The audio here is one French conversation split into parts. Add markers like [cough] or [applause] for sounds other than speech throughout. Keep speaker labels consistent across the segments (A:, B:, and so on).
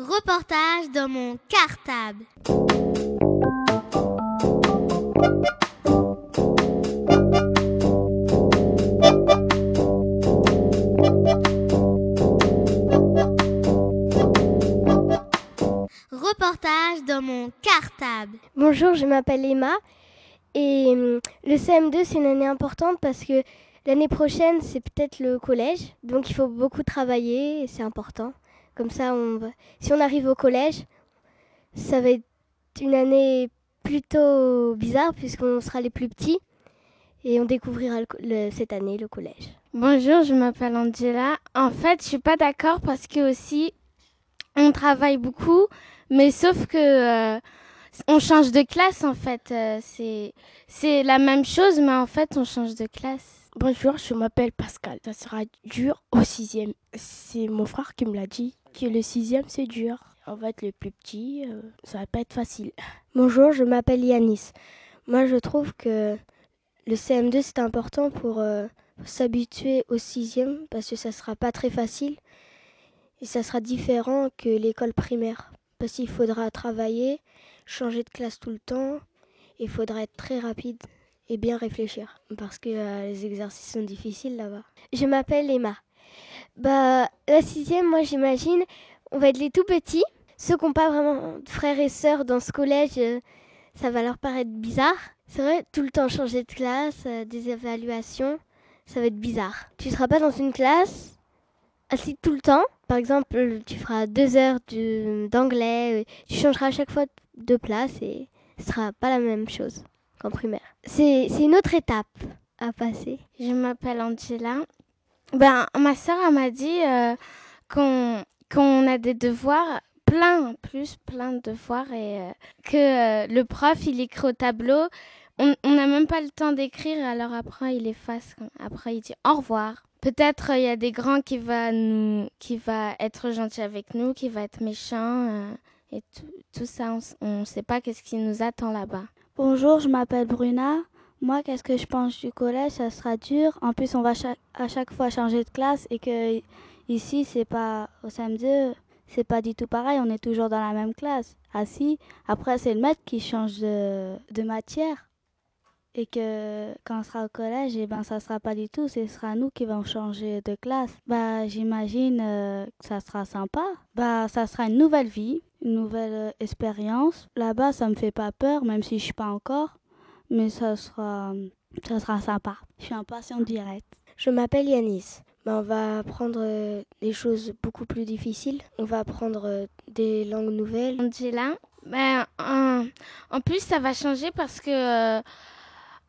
A: Reportage dans mon cartable. Reportage dans mon cartable.
B: Bonjour, je m'appelle Emma et hum, le CM2 c'est une année importante parce que l'année prochaine c'est peut-être le collège, donc il faut beaucoup travailler et c'est important. Comme ça, on va... si on arrive au collège, ça va être une année plutôt bizarre puisqu'on sera les plus petits et on découvrira le co- le- cette année le collège.
C: Bonjour, je m'appelle Angela. En fait, je suis pas d'accord parce que aussi on travaille beaucoup, mais sauf que euh, on change de classe en fait. Euh, c'est c'est la même chose, mais en fait on change de classe.
D: Bonjour, je m'appelle Pascal. Ça sera dur au sixième. C'est mon frère qui me l'a dit que le sixième c'est dur. Va être le plus petit, euh, ça va pas être facile. [laughs]
B: Bonjour, je m'appelle Yanis. Moi, je trouve que le CM2 c'est important pour euh, s'habituer au sixième parce que ça sera pas très facile et ça sera différent que l'école primaire parce qu'il faudra travailler, changer de classe tout le temps, et il faudra être très rapide et bien réfléchir parce que euh, les exercices sont difficiles là-bas. Je m'appelle Emma. Bah, la sixième, moi j'imagine, on va être les tout petits, ceux qui n'ont pas vraiment de frères et sœurs dans ce collège. euh, ça va leur paraître bizarre. C'est vrai, tout le temps changer de classe, euh, des évaluations, ça va être bizarre. Tu seras pas dans une classe assis tout le temps. Par exemple, tu feras deux heures d'anglais, euh, tu changeras à chaque fois de place et ce sera pas la même chose qu'en primaire. C'est une autre étape à passer.
C: Je m'appelle Angela. Ben ma sœur m'a dit euh, qu'on a des devoirs plein, plus plein de devoirs et euh, que euh, le prof il écrit au tableau. On n'a même pas le temps d'écrire, alors après il efface. Après il dit au revoir. Peut-être euh, il y a des grands qui va nous, qui va être gentil avec nous, qui va être méchant et tout, tout ça. On, on sait pas qu'est-ce qui nous attend là-bas.
E: Bonjour, je m'appelle Bruna. Moi, qu'est-ce que je pense du collège? Ça sera dur. En plus, on va à chaque fois changer de classe et que ici, c'est pas au CM2, c'est pas du tout pareil. On est toujours dans la même classe, assis. Après, c'est le maître qui change de, matière. Et que quand on sera au collège, eh ben, ça sera pas du tout. Ce sera nous qui vont changer de classe. Bah, j'imagine euh, que ça sera sympa. Bah, ça sera une nouvelle vie, une nouvelle euh, expérience. Là-bas, ça me fait pas peur, même si je suis pas encore mais ça sera, ça sera sympa. Je suis impatiente direct.
B: Je m'appelle Yanis. Ben, on va apprendre euh, des choses beaucoup plus difficiles. On va apprendre euh, des langues nouvelles.
C: Angela. Ben, en, en plus, ça va changer parce que euh,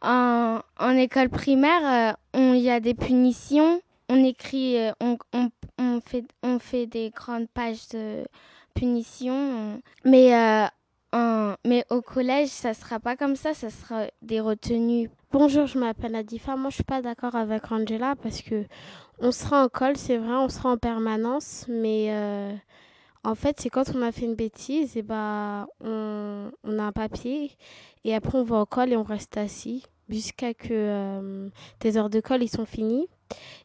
C: en, en école primaire, on- il y a des punitions. On écrit, on, on, on fait, on fait des grandes pages de punitions. Mais, euh, mais au collège, ça sera pas comme ça, ça sera des retenues.
D: Bonjour, je m'appelle Adifa. Moi, je suis pas d'accord avec Angela parce que on sera en colle, c'est vrai, on sera en permanence, mais euh, en fait, c'est quand on a fait une bêtise, et bah, on, on a un papier et après on va en colle et on reste assis jusqu'à que euh, tes heures de colle ils sont finies.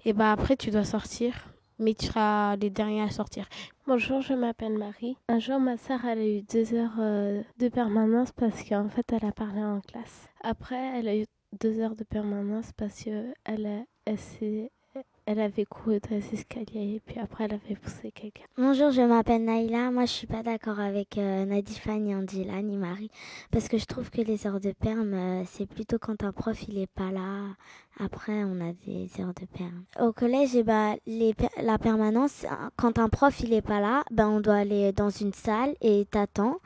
D: Et bah après, tu dois sortir, mais tu seras les derniers à sortir.
F: Bonjour, je m'appelle Marie. Un jour, ma sœur, a eu deux heures euh, de permanence parce qu'en fait, elle a parlé en classe. Après, elle a eu deux heures de permanence parce que elle, a- elle, s'est- elle avait couru dans les escaliers et puis après, elle avait poussé quelqu'un.
G: Bonjour, je m'appelle Naïla. Moi, je suis pas d'accord avec euh, Nadifa, ni Angela, ni Marie. Parce que je trouve que les heures de perm, euh, c'est plutôt quand un prof, il est pas là. Après, on a des heures de perm. Au collège, eh ben, la permanence, hein, quand un prof, il est pas là, ben, on doit aller dans une salle et t'attends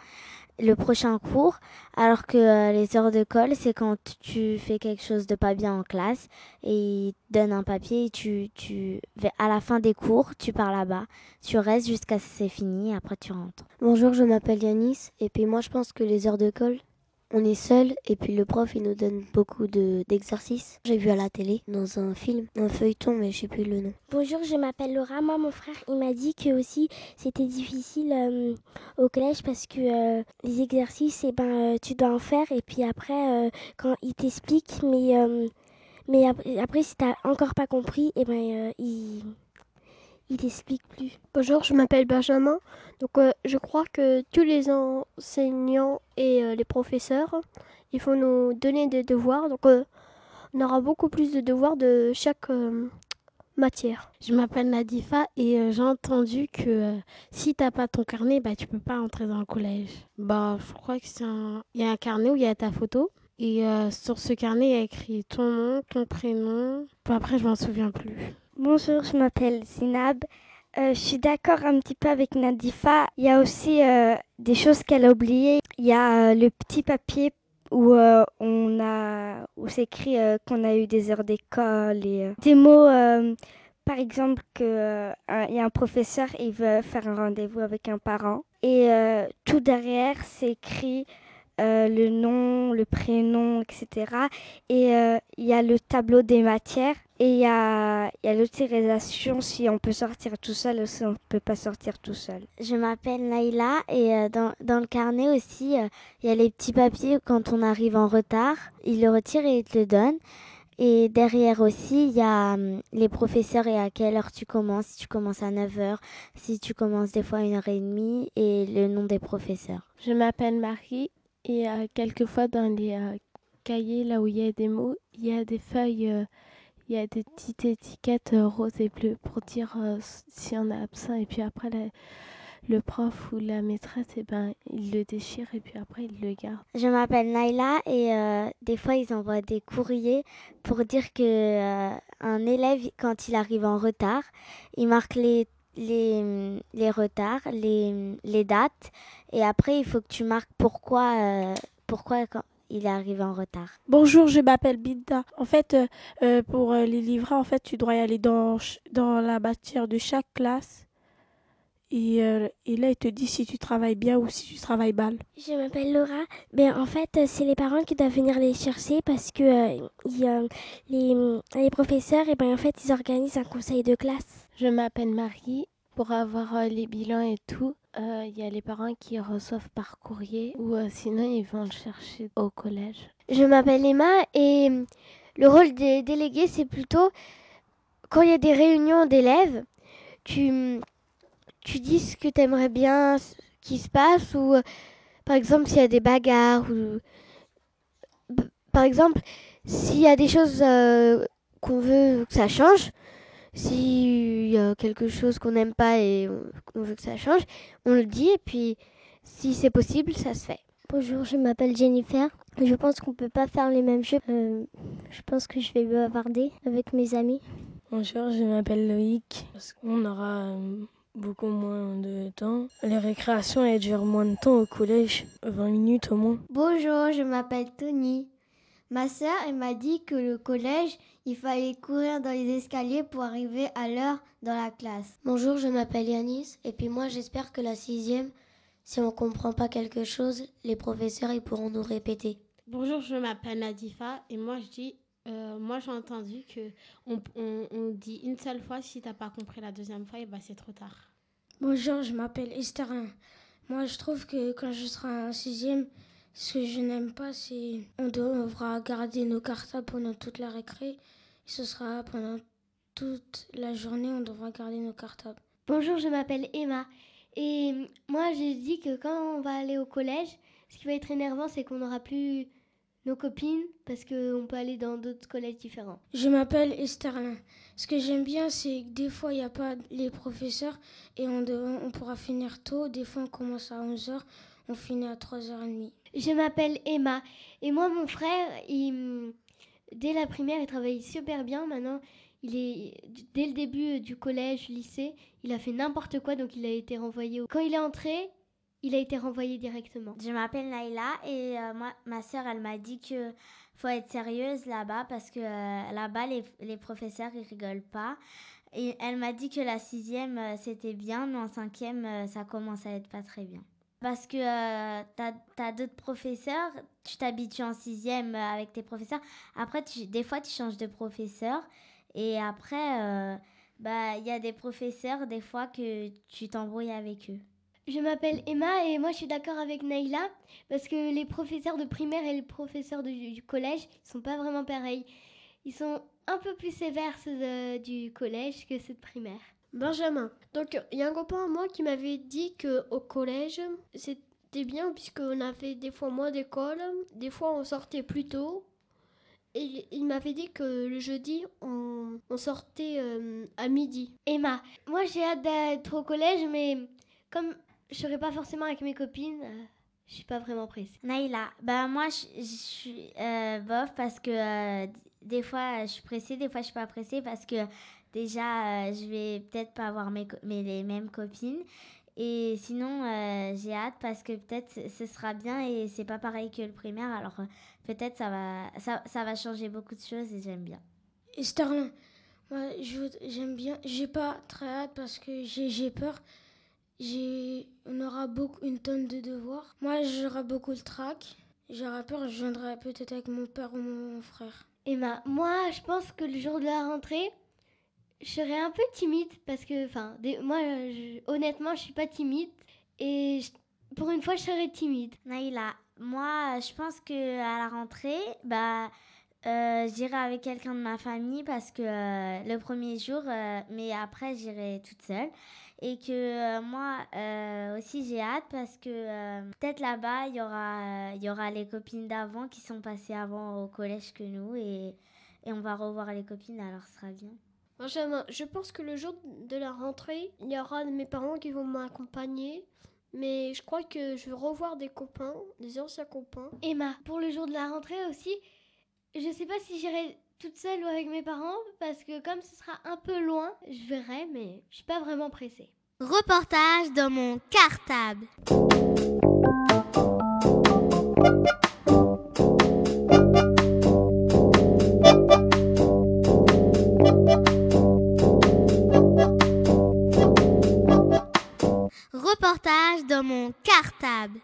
G: le prochain cours. Alors que euh, les heures de colle, c'est quand tu fais quelque chose de pas bien en classe et ils te donnent un papier et tu, tu, à la fin des cours, tu pars là-bas. Tu restes jusqu'à ce que c'est fini, après tu rentres.
B: Bonjour, je m'appelle Yanis. Et puis moi, je pense que les heures de colle, on est seul. Et puis le prof, il nous donne beaucoup de- d'exercices. J'ai vu à la télé, dans un film, un feuilleton, mais je sais plus le nom.
H: Bonjour, je m'appelle Laura. Moi, mon frère, il m'a dit que aussi c'était difficile euh, au collège parce que euh, les exercices, eh ben, euh, tu dois en faire et puis après, quand il t'explique, mais, mais ap- après, si t'as encore pas compris, eh ben, il, il t'explique plus.
I: Bonjour, je m'appelle Benjamin. Donc euh, je crois que tous les enseignants et euh, les professeurs, il faut nous donner des devoirs. Donc euh, on aura beaucoup plus de devoirs de chaque matière.
D: Je m'appelle Nadifa et j'ai entendu que si t'as pas ton carnet, bah tu peux pas entrer dans le collège. Bah je crois que c'est un... Y a un carnet où il y a ta photo. Et sur ce carnet, il y a écrit ton nom, ton prénom. après, je m'en souviens plus.
J: Bonjour, je m'appelle Zinab. Euh, je suis d'accord un petit peu avec Nadifa. Il y a aussi euh, des choses qu'elle a oubliées. Il y a euh, le petit papier où on a où c'est écrit qu'on a eu des heures d'école des mots. par exemple, qu'il il y a un professeur il veut faire un rendez-vous avec un parent. Et tout derrière, c'est écrit le nom, le prénom, etc. Et il y a le tableau des matières. Et il y a, y a l'autorisation si on peut sortir tout seul ou si on ne peut pas sortir tout seul.
G: Je m'appelle Naïla et euh, dans, dans, le carnet aussi, euh, il y a les petits papiers quand on arrive en retard. Il le retire et il te le donne. Et derrière aussi, il y a hum, les professeurs et à quelle heure tu commences, si tu commences à 9h, si tu commences des fois à 1h30 et le nom des professeurs.
F: Je m'appelle Marie et euh, quelquefois dans les cahiers, là où il y a des mots, il y a des feuilles il y a des petites étiquettes euh, roses et bleues pour dire euh, si on est absent. Et puis après, le prof ou la maîtresse, eh ben, il le déchire et puis après, il le garde.
G: Je m'appelle Naila et euh, des fois, ils envoient des courriers pour dire que un élève, quand il arrive en retard, il marque les les, les retards, les, les dates, et après il faut que tu marques pourquoi, pourquoi il est arrivé en retard.
K: Bonjour, je m'appelle Binda. En fait, euh, euh, pour euh, les livrets, en fait, tu dois y aller dans, dans la matière de chaque classe. Et, et, là, il te dit si tu travailles bien ou si tu travailles mal.
H: Je m'appelle Laura. Ben, en fait, c'est les parents qui doivent venir les chercher parce que les, les, professeurs, et ben, en fait, ils organisent un conseil de classe.
F: Je m'appelle Marie. Pour avoir les bilans et tout, il euh, y a les parents qui reçoivent par courrier ou euh, sinon ils vont le chercher au collège.
L: Je m'appelle Emma et le rôle des délégués c'est plutôt quand il y a des réunions d'élèves, tu, tu dis ce que tu aimerais bien qui se passe ou euh, par exemple s'il y a des bagarres ou par exemple s'il y a des choses qu'on veut que ça change, s'il y a quelque chose qu'on n'aime pas et qu'on veut que ça change, on le dit et puis si c'est possible, ça se fait.
M: Bonjour, je m'appelle Jennifer. Je pense qu'on peut pas faire les mêmes jeux. Euh, je pense que je vais bavarder avec mes amis.
N: Bonjour, je m'appelle Loïc. Parce qu'on aura euh, beaucoup moins de temps. Les récréations, elles durent moins de temps au collège, 20 minutes au moins.
O: Bonjour, je m'appelle Tony. Ma sœur, elle m'a dit que le collège, il fallait courir dans les escaliers pour arriver à l'heure dans la classe.
P: Bonjour, je m'appelle Yanis et puis moi j'espère que la sixième, si on comprend pas quelque chose, les professeurs ils pourront nous répéter.
D: Bonjour, je m'appelle Nadifa et moi je dis, euh, moi j'ai entendu que on, on, dit une seule fois si t'as pas compris la deuxième fois, et bah c'est trop tard.
Q: Bonjour, je m'appelle Esther. Moi je trouve que quand je serai en sixième, ce que je n'aime pas, c'est on devra garder nos cartables pendant toute la récré. Ce sera pendant toute la journée, on devra garder nos cartables.
R: Bonjour, je m'appelle Emma. Et moi, j'ai dit que quand on va aller au collège, ce qui va être énervant, c'est qu'on n'aura plus nos copines parce qu'on peut aller dans d'autres collèges différents.
Q: Je m'appelle Esterlin. Ce que j'aime bien, c'est que des fois, il n'y a pas les professeurs et on, on pourra finir tôt. Des fois, on commence à 11h, on finit à 3h30.
R: Je m'appelle Emma. Et moi, mon frère, il, dès la primaire, il travaille super bien. Maintenant, il est dès le début du collège, lycée, il a fait n'importe quoi, donc il a été renvoyé. Quand il est entré, il a été renvoyé directement.
G: Je m'appelle Naïla et euh, ma sœur, elle m'a dit que faut être sérieuse là-bas parce que euh, là-bas, les, les, professeurs, ils rigolent pas. Et elle m'a dit que la sixième, euh, c'était bien, mais en cinquième, ça commence à être pas très bien. Parce que tu as, d'autres professeurs, tu t'habitues en sixième avec tes professeurs. Après, des fois, tu changes de professeur. Et après, bah, il y a des professeurs, des fois, que tu t'embrouilles avec eux.
R: Je m'appelle Emma et moi je suis d'accord avec Naïla parce que les professeurs de primaire et les professeurs du collège ne sont pas vraiment pareils. Ils sont un peu plus sévères ceux du collège que ceux de primaire.
I: Benjamin. Donc, il y a un copain à moi qui m'avait dit qu'au collège, c'était bien puisqu'on avait des fois moins d'école, des fois on sortait plus tôt. Et il m'avait dit que le jeudi, on, sortait euh, à midi.
R: Emma, moi j'ai hâte d'être au collège, mais comme je serai pas forcément avec mes copines, euh, je suis pas vraiment pressée.
G: Naïla, bah moi je suis euh, bof parce que des fois je suis pressée, des fois je suis pas pressée parce que déjà je vais peut-être pas avoir mes, mes, les mêmes copines. Et sinon, j'ai hâte parce que peut-être ce sera bien et c'est pas pareil que le primaire. Alors peut-être ça va, ça, ça, va changer beaucoup de choses et j'aime bien.
Q: Et Starlin, moi j'aime bien, j'ai pas très hâte parce que j'ai peur. On aura beaucoup, une tonne de devoirs. Moi j'aurai beaucoup de trac. J'aurai peur, je viendrai peut-être avec mon père ou mon frère.
R: Emma, moi je pense que le jour de la rentrée, je serai un peu timide parce que, enfin, moi honnêtement je suis pas timide et pour une fois je serai timide.
G: Naïla, moi, je pense que à la rentrée, bah, euh, j'irai avec quelqu'un de ma famille parce que euh, le premier jour, euh, mais après j'irai toute seule. Et que moi aussi j'ai hâte parce que peut-être là-bas il y aura, il y aura les copines d'avant qui sont passées avant au collège que nous et, et on va revoir les copines alors ce sera bien.
I: Benjamin, je pense que le jour de la rentrée, il y aura mes parents qui vont m'accompagner mais je crois que je vais revoir des copains, des anciens copains.
R: Emma, pour le jour de la rentrée aussi, je sais pas si j'irai toute seule ou avec mes parents, parce que comme ce sera un peu loin, je verrai, mais je suis pas vraiment pressée.
A: Reportage dans mon cartable. Reportage dans mon cartable.